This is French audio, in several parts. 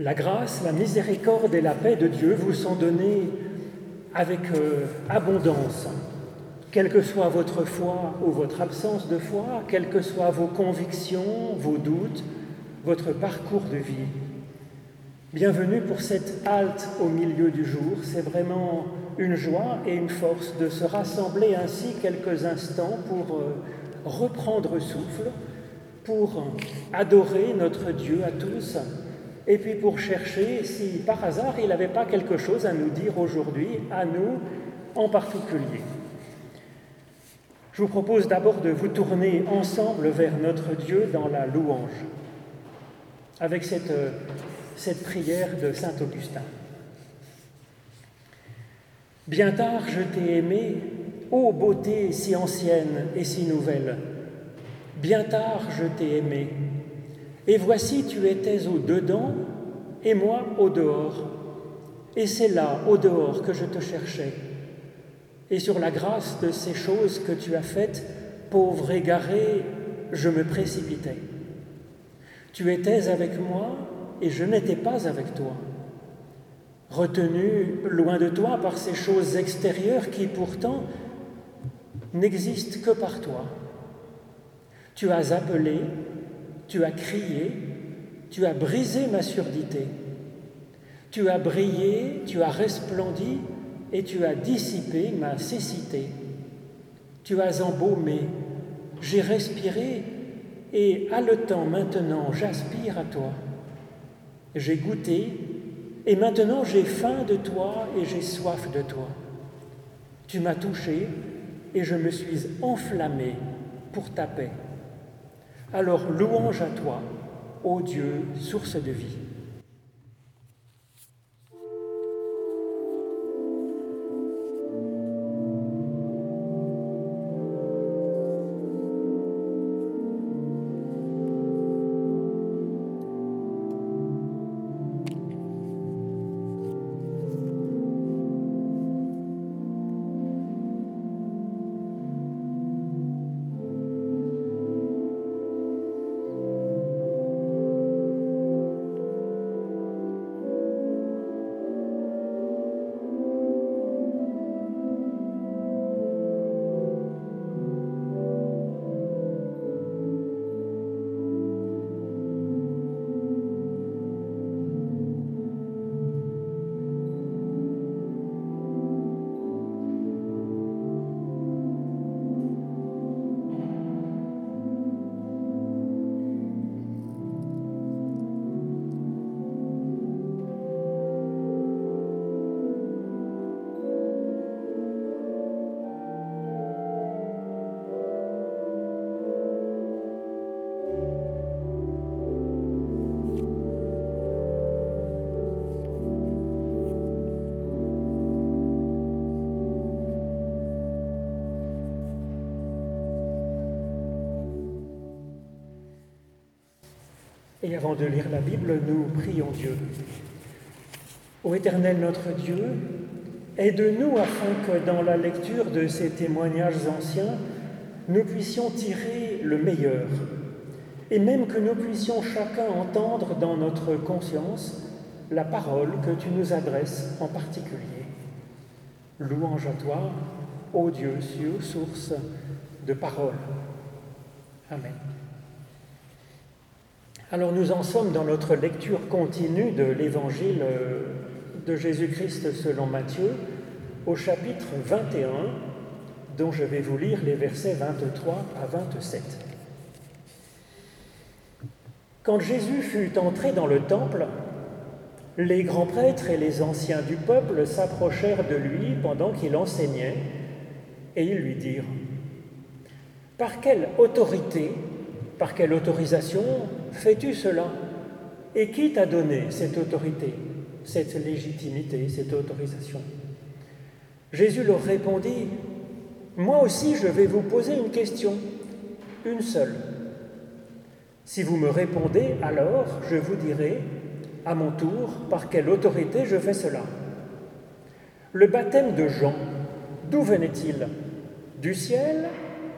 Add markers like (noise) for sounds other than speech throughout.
La grâce, la miséricorde et la paix de Dieu vous sont données avec euh, abondance, quelle que soit votre foi ou votre absence de foi, quelles que soient vos convictions, vos doutes, votre parcours de vie. Bienvenue pour cette halte au milieu du jour. C'est vraiment une joie et une force de se rassembler ainsi quelques instants pour euh, reprendre souffle, pour adorer notre Dieu à tous et puis pour chercher si par hasard il n'avait pas quelque chose à nous dire aujourd'hui, à nous en particulier. Je vous propose d'abord de vous tourner ensemble vers notre Dieu dans la louange, avec cette, cette prière de Saint Augustin. Bien tard je t'ai aimé, ô beauté si ancienne et si nouvelle. Bien tard je t'ai aimé, et voici, tu étais au dedans et moi au dehors. Et c'est là, au dehors, que je te cherchais. Et sur la grâce de ces choses que tu as faites, pauvre égaré, je me précipitais. Tu étais avec moi et je n'étais pas avec toi. Retenu loin de toi par ces choses extérieures qui pourtant n'existent que par toi. Tu as appelé, tu as crié, tu as brisé ma surdité. Tu as brillé, tu as resplendi et tu as dissipé ma cécité. Tu as embaumé, j'ai respiré et haletant maintenant j'aspire à toi. J'ai goûté et maintenant j'ai faim de toi et j'ai soif de toi. Tu m'as touché et je me suis enflammé pour ta paix. Alors louange à toi, ô Dieu, source de vie. Et avant de lire la Bible, nous prions Dieu. Ô Éternel notre Dieu, aide-nous afin que dans la lecture de ces témoignages anciens, nous puissions tirer le meilleur, et même que nous puissions chacun entendre dans notre conscience la parole que tu nous adresses en particulier. Louange à toi, ô Dieu, source de parole. Amen. Alors nous en sommes dans notre lecture continue de l'évangile euh, de Jésus-Christ selon Matthieu au chapitre 21 dont je vais vous lire les versets 23 à 27. Quand Jésus fut entré dans le temple, les grands prêtres et les anciens du peuple s'approchèrent de lui pendant qu'il enseignait et ils lui dirent, Par quelle autorité par quelle autorisation fais-tu cela? Et qui t'a donné cette autorité, cette légitimité, cette autorisation? Jésus leur répondit, Moi aussi je vais vous poser une question, une seule. Si vous me répondez, alors je vous dirai à mon tour par quelle autorité je fais cela. Le baptême de Jean, d'où venait-il? Du ciel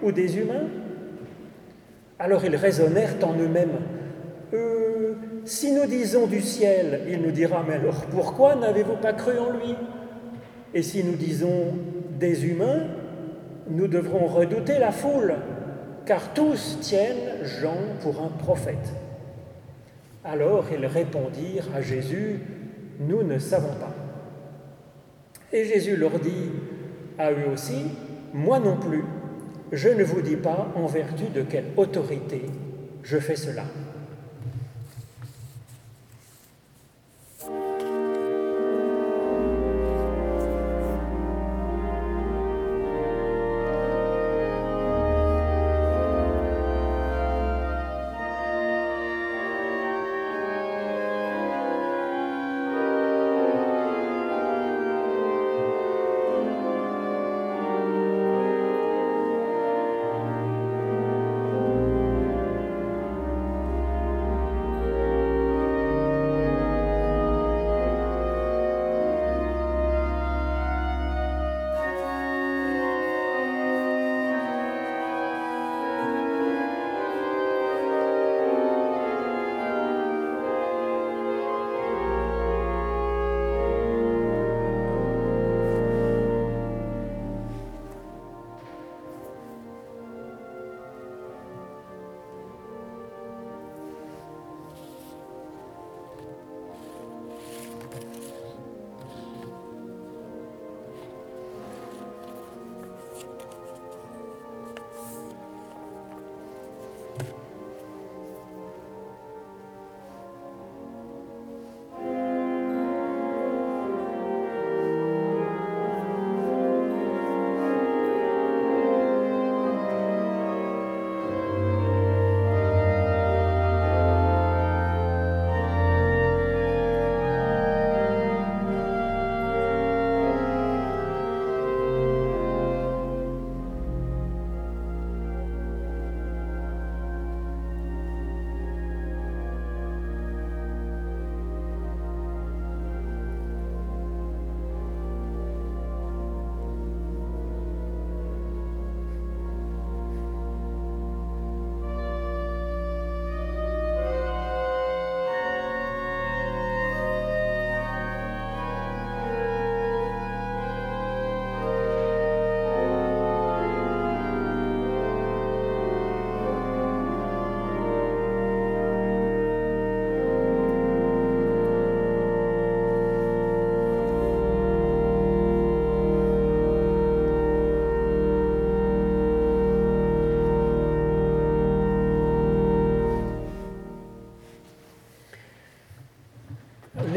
ou des humains? Alors ils raisonnèrent en eux-mêmes. euh, si nous disons du ciel, il nous dira, mais alors pourquoi n'avez-vous pas cru en lui? Et si nous disons des humains, nous devrons redouter la foule, car tous tiennent Jean pour un prophète. Alors ils répondirent à Jésus, nous ne savons pas. Et Jésus leur dit à eux aussi, moi non plus, je ne vous dis pas en vertu de quelle autorité je fais cela.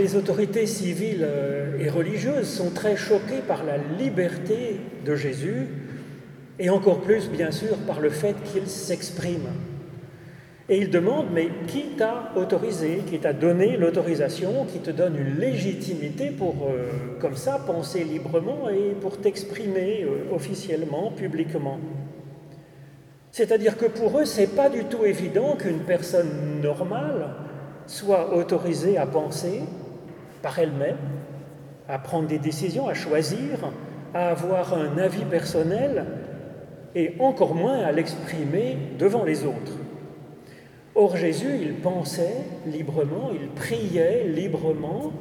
Les autorités civiles euh, et religieuses sont très choquées par la liberté de Jésus et encore plus, bien sûr, par le fait qu'il s'exprime. Et ils demandent, mais qui t'a autorisé, qui t'a donné l'autorisation, qui te donne une légitimité pour, euh, comme ça, penser librement et pour t'exprimer euh, officiellement, publiquement? C'est-à-dire que pour eux, c'est pas du tout évident qu'une personne normale soit autorisée à penser, par elle-même, à prendre des décisions, à choisir, à avoir un avis personnel et encore moins à l'exprimer devant les autres. Or Jésus, il pensait librement, il priait librement,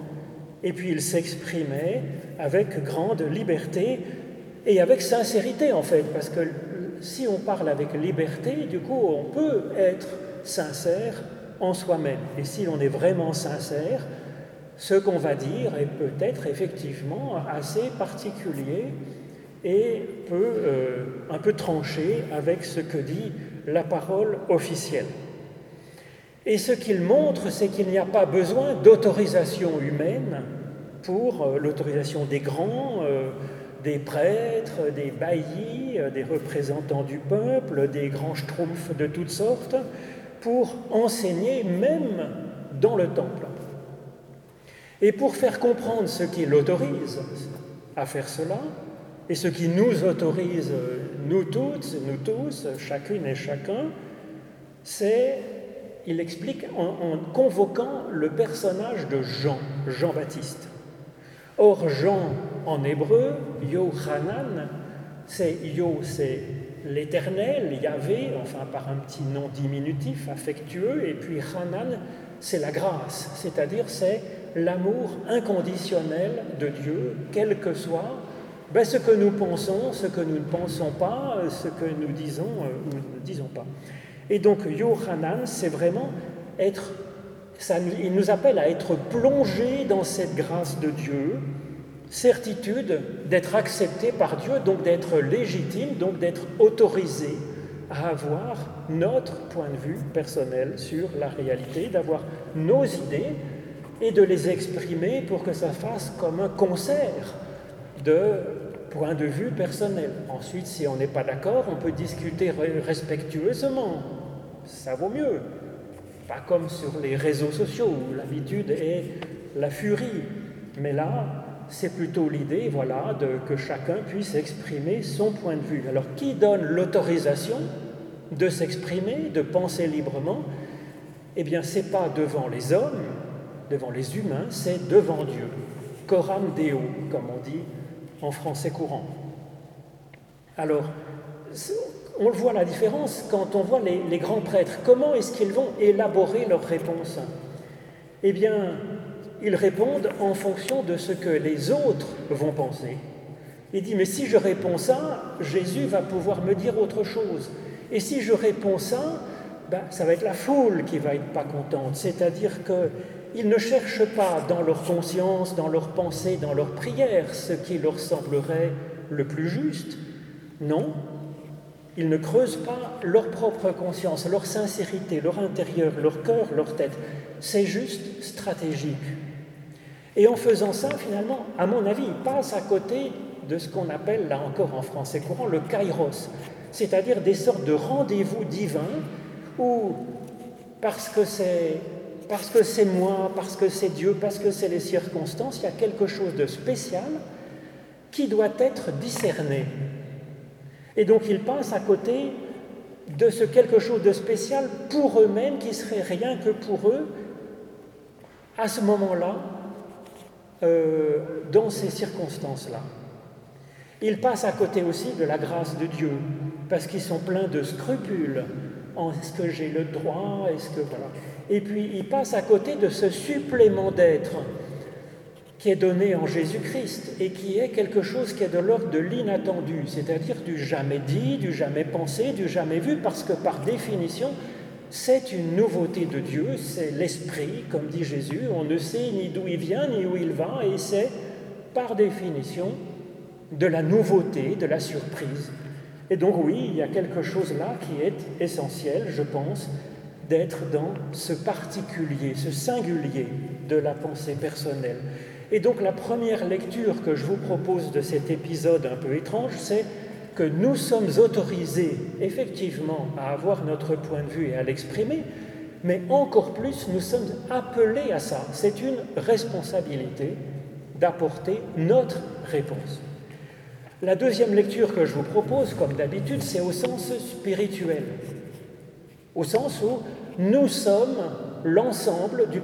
et puis il s'exprimait avec grande liberté et avec sincérité en fait, parce que si on parle avec liberté, du coup on peut être sincère en soi-même. Et si l'on est vraiment sincère, ce qu'on va dire est peut-être effectivement assez particulier et peut euh, un peu trancher avec ce que dit la parole officielle. Et ce qu'il montre, c'est qu'il n'y a pas besoin d'autorisation humaine pour euh, l'autorisation des grands, euh, des prêtres, des baillis, des représentants du peuple, des grands schtroumpfs de toutes sortes, pour enseigner même dans le temple. Et pour faire comprendre ce qui l'autorise à faire cela, et ce qui nous autorise, nous toutes, nous tous, chacune et chacun, c'est, il explique en, convoquant le personnage de Jean, Jean-Baptiste. Or, Jean en hébreu, Yohanan, c'est Yo, c'est l'éternel, Yahvé, enfin par un petit nom diminutif, affectueux, et puis Hanan, c'est la grâce, c'est-à-dire c'est l'amour inconditionnel de Dieu, quel que soit ben, ce que nous pensons, ce que nous ne pensons pas, ce que nous disons euh, ou ne disons pas. Et donc Yohanan, c'est vraiment être, ça, il nous appelle à être plongé dans cette grâce de Dieu, certitude d'être accepté par Dieu, donc d'être légitime, donc d'être autorisé à avoir notre point de vue personnel sur la réalité, d'avoir nos idées et de les exprimer pour que ça fasse comme un concert de point de vue personnel. Ensuite, si on n'est pas d'accord, on peut discuter respectueusement. Ça vaut mieux. Pas comme sur les réseaux sociaux où l'habitude est la furie. Mais là, c'est plutôt l'idée, voilà, de, que chacun puisse exprimer son point de vue. Alors, qui donne l'autorisation de s'exprimer, de penser librement? Eh bien, c'est pas devant les hommes, devant les humains, c'est devant Dieu. Coram Deo, comme on dit en français courant. Alors, on voit la différence quand on voit les, grands prêtres. Comment est-ce qu'ils vont élaborer leurs réponses Eh bien, ils répondent en fonction de ce que les autres vont penser. Il dit, mais si je réponds ça, Jésus va pouvoir me dire autre chose. Et si je réponds ça, ben, ça va être la foule qui va être pas contente. C'est-à-dire qu'ils ne cherchent pas dans leur conscience, dans leur pensée, dans leur prière, ce qui leur semblerait le plus juste. Non, ils ne creusent pas leur propre conscience, leur sincérité, leur intérieur, leur cœur, leur tête. C'est juste stratégique. Et en faisant ça, finalement, à mon avis, il passe à côté de ce qu'on appelle, là encore en français courant, le kairos, c'est-à-dire des sortes de rendez-vous divins où, parce que c'est parce que c'est moi, parce que c'est Dieu, parce que c'est les circonstances, il y a quelque chose de spécial qui doit être discerné. Et donc ils passent à côté de ce quelque chose de spécial pour eux-mêmes qui serait rien que pour eux à ce moment-là euh, dans ces circonstances-là. Ils passent à côté aussi de la grâce de Dieu, parce qu'ils sont pleins de scrupules. Est-ce que j'ai le droit? Et puis ils passent à côté de ce supplément d'être qui est donné en Jésus-Christ et qui est quelque chose qui est de l'ordre de l'inattendu, c'est-à-dire du jamais dit, du jamais pensé, du jamais vu, parce que par définition, c'est une nouveauté de Dieu, c'est l'Esprit, comme dit Jésus, on ne sait ni d'où il vient ni où il va, et c'est par définition de la nouveauté, de la surprise. Et donc oui, il y a quelque chose là qui est essentiel, je pense, d'être dans ce particulier, ce singulier de la pensée personnelle. Et donc la première lecture que je vous propose de cet épisode un peu étrange, c'est que nous sommes autorisés effectivement à avoir notre point de vue et à l'exprimer, mais encore plus, nous sommes appelés à ça. C'est une responsabilité d'apporter notre réponse. La deuxième lecture que je vous propose, comme d'habitude, c'est au sens spirituel, au sens où nous sommes l'ensemble du,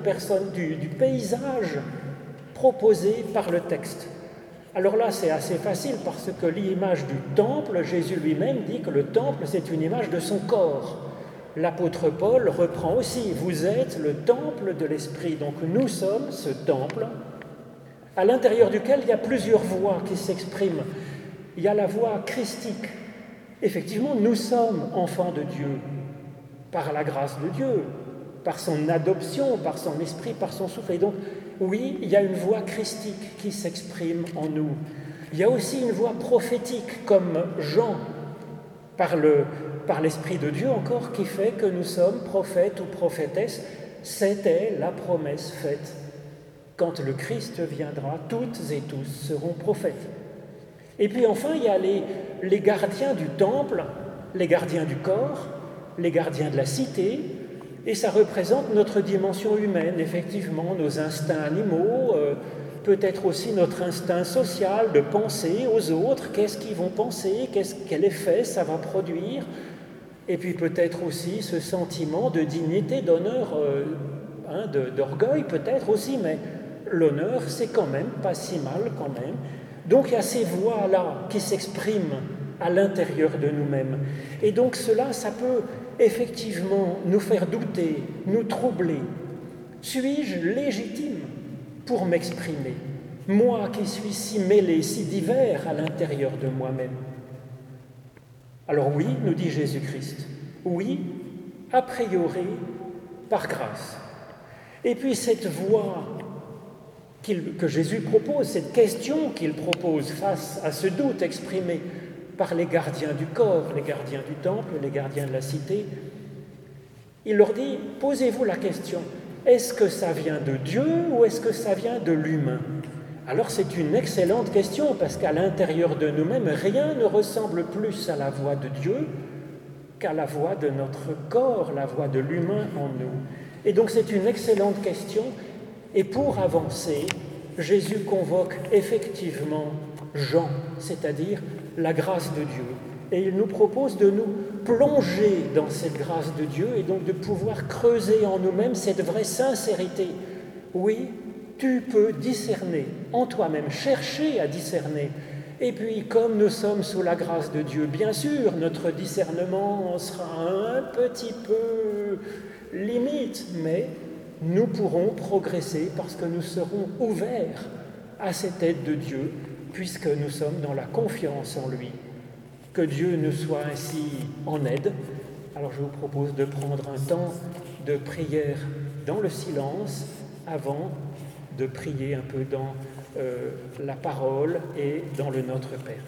du, du paysage proposé par le texte. Alors là, c'est assez facile parce que l'image du temple, Jésus lui-même dit que le temple, c'est une image de son corps. L'apôtre Paul reprend aussi, vous êtes le temple de l'Esprit. Donc nous sommes ce temple à l'intérieur duquel il y a plusieurs voix qui s'expriment. Il y a la voix christique. Effectivement, nous sommes enfants de Dieu par la grâce de Dieu, par son adoption, par son esprit, par son souffle. Et donc, oui, il y a une voix christique qui s'exprime en nous. Il y a aussi une voix prophétique, comme Jean, par, l'Esprit de Dieu encore, qui fait que nous sommes prophètes ou prophétesses. C'était la promesse faite. Quand le Christ viendra, toutes et tous seront prophètes. Et puis enfin, il y a les gardiens du temple, les gardiens du corps, les gardiens de la cité, et ça représente notre dimension humaine, effectivement, nos instincts animaux, euh, peut-être aussi notre instinct social de penser aux autres, qu'est-ce qu'ils vont penser, quel effet ça va produire, et puis peut-être aussi ce sentiment de dignité, d'honneur, euh, hein, d'orgueil peut-être aussi, mais l'honneur, c'est quand même pas si mal quand même. Donc il y a ces voix-là qui s'expriment à l'intérieur de nous-mêmes. Et donc cela, ça peut effectivement nous faire douter, nous troubler. Suis-je légitime pour m'exprimer Moi qui suis si mêlé, si divers à l'intérieur de moi-même? Alors oui, nous dit Jésus-Christ, oui, a priori, par grâce. Et puis cette que Jésus propose, cette question qu'il propose face à ce doute exprimé par les gardiens du corps, les gardiens du temple, les gardiens de la cité, il leur dit, posez-vous la question, est-ce que ça vient de Dieu ou est-ce que ça vient de l'humain? Alors c'est une excellente question parce qu'à l'intérieur de nous-mêmes, rien ne ressemble plus à la voix de Dieu qu'à la voix de notre corps, la voix de l'humain en nous. Et donc c'est une excellente question et pour avancer, Jésus convoque effectivement Jean, c'est-à-dire la grâce de Dieu. Et il nous propose de nous plonger dans cette grâce de Dieu et donc de pouvoir creuser en nous-mêmes cette vraie sincérité. Oui, tu peux discerner en toi-même, chercher à discerner. Et puis, comme nous sommes sous la grâce de Dieu, bien sûr, notre discernement sera un petit peu limite, mais nous pourrons progresser parce que nous serons ouverts à cette aide de Dieu, puisque nous sommes dans la confiance en lui. Que Dieu nous soit ainsi en aide. Alors je vous propose de prendre un temps de prière dans le silence avant de prier un peu dans euh, la parole et dans le Notre Père.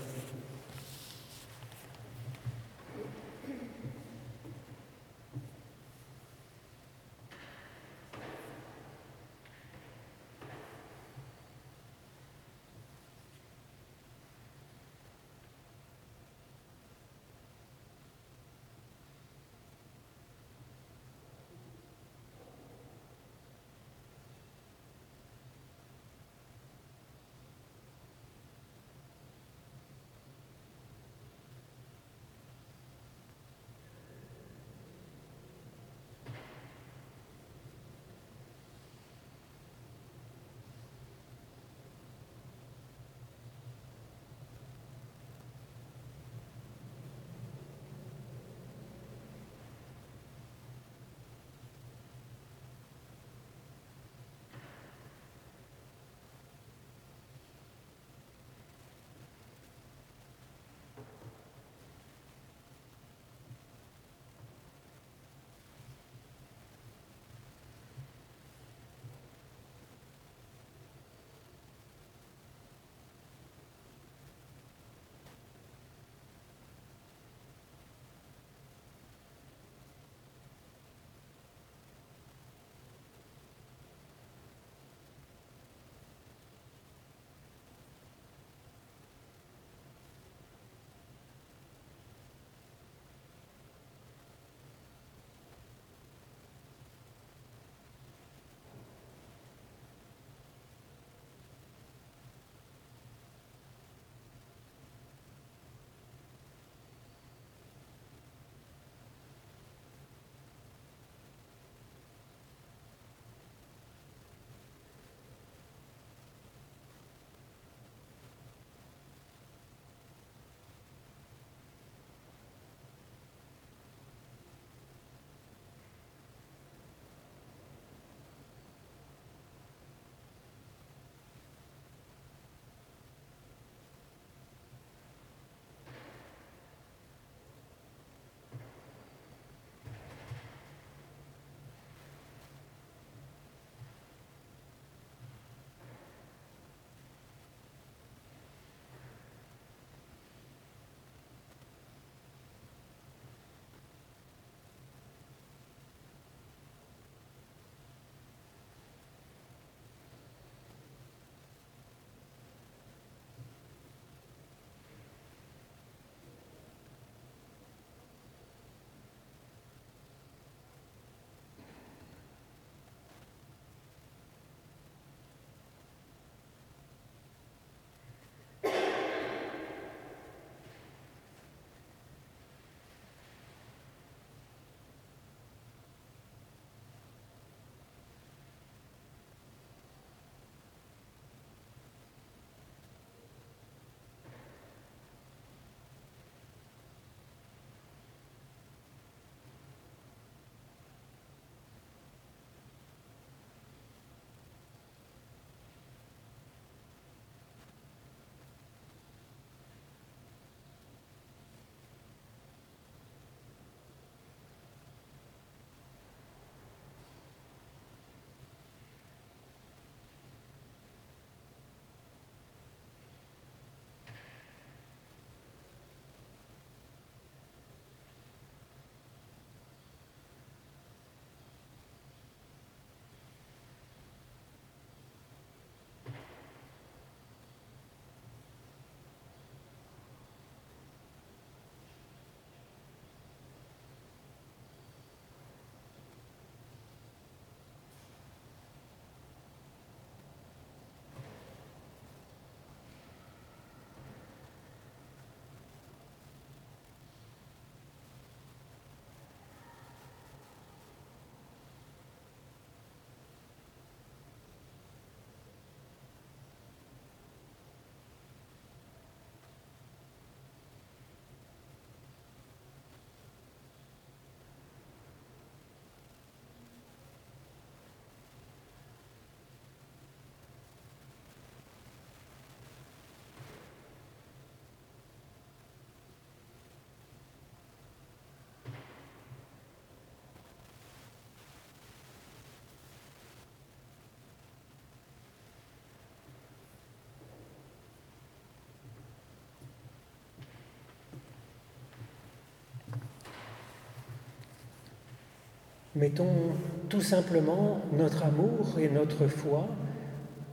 Mettons tout simplement notre amour et notre foi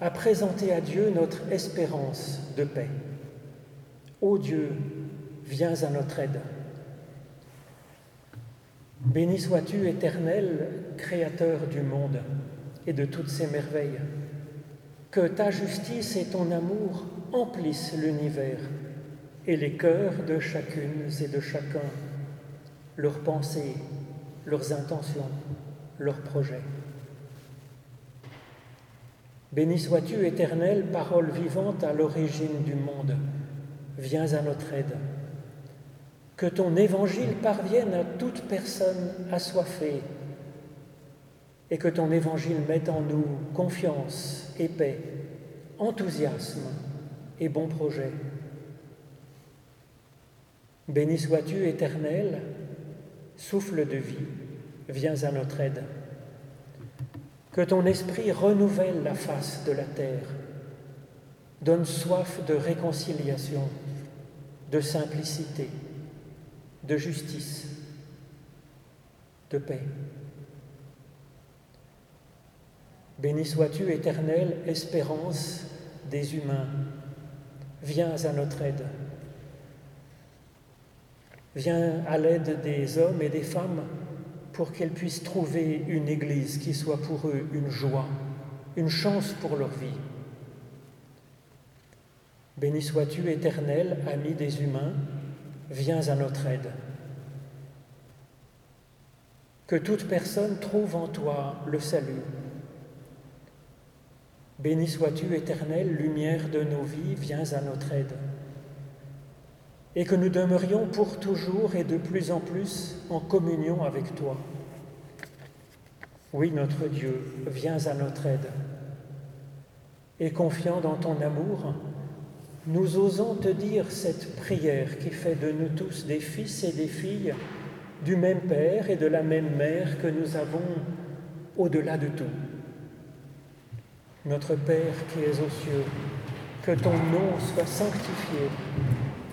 à présenter à Dieu notre espérance de paix. Ô Dieu, viens à notre aide. Béni sois-tu, éternel, Créateur du monde et de toutes ses merveilles. Que ta justice et ton amour emplissent l'univers et les cœurs de chacune et de chacun, leurs pensées, leurs intentions, leurs projets. Béni sois-tu, éternel, parole vivante à l'origine du monde, viens à notre aide. Que ton évangile parvienne à toute personne assoiffée et que ton évangile mette en nous confiance et paix, enthousiasme et bon projet. Béni sois-tu, éternel, souffle de vie, viens à notre aide. Que ton esprit renouvelle la face de la terre, donne soif de réconciliation, de simplicité, de justice, de paix. Béni sois-tu, éternelle espérance des humains. Viens à notre aide. Viens à l'aide des hommes et des femmes pour qu'ils puissent trouver une Église qui soit pour eux une joie, une chance pour leur vie. Béni sois-tu, éternel, ami des humains, viens à notre aide. Que toute personne trouve en toi le salut. Béni sois-tu, éternelle lumière de nos vies, viens à notre aide. Et que nous demeurions pour toujours et de plus en plus en communion avec toi. Oui, notre Dieu, viens à notre aide. Et confiant dans ton amour, nous osons te dire cette prière qui fait de nous tous des fils et des filles du même Père et de la même Mère que nous avons au-delà de tout. Notre Père qui es aux cieux, que ton nom soit sanctifié,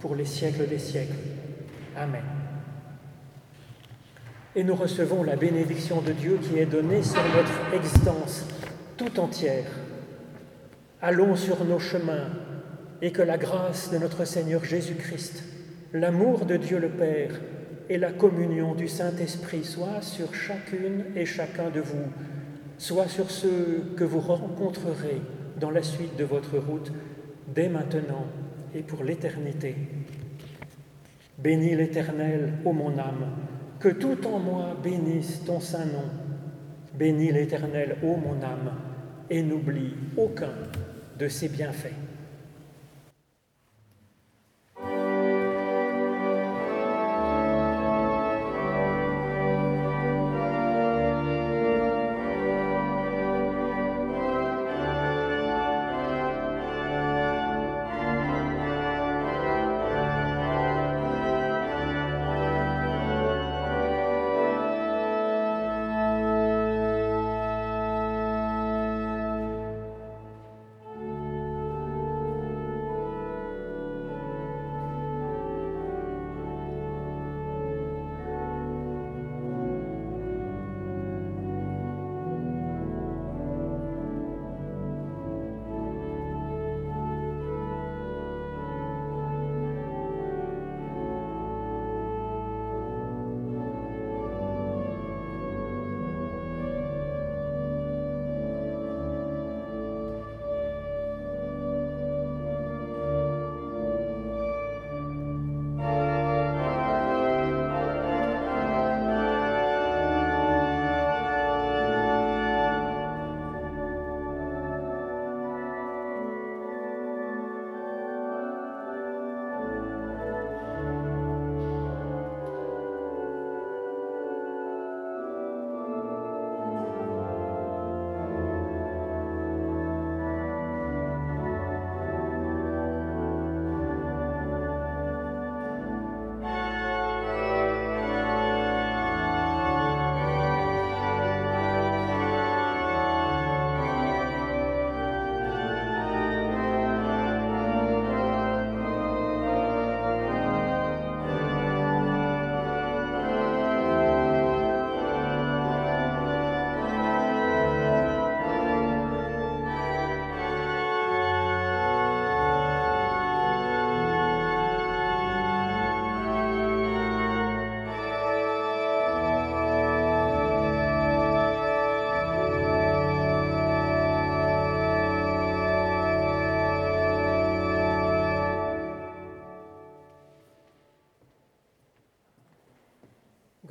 pour les siècles des siècles. Amen. Et nous recevons la bénédiction de Dieu qui est donnée sur notre existence tout entière. Allons sur nos chemins et que la grâce de notre Seigneur Jésus-Christ, l'amour de Dieu le Père et la communion du Saint-Esprit soient sur chacune et chacun de vous, soit sur ceux que vous rencontrerez dans la suite de votre route, dès maintenant et pour l'éternité. Bénis l'Éternel, ô mon âme, que tout en moi bénisse ton saint nom. Bénis l'Éternel, ô mon âme, et n'oublie aucun de ses bienfaits.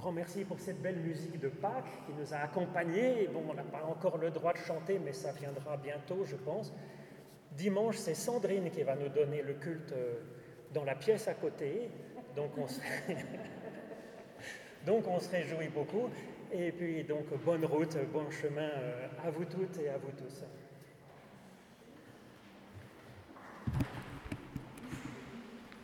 Grand merci pour cette belle musique de Pâques qui nous a accompagnés. Bon, on n'a pas encore le droit de chanter, mais ça viendra bientôt, je pense. Dimanche, c'est Sandrine qui va nous donner le culte euh, dans la pièce à côté. Donc on se, (laughs) donc on se réjouit beaucoup. Et puis donc bonne route, bon chemin euh, à vous toutes et à vous tous.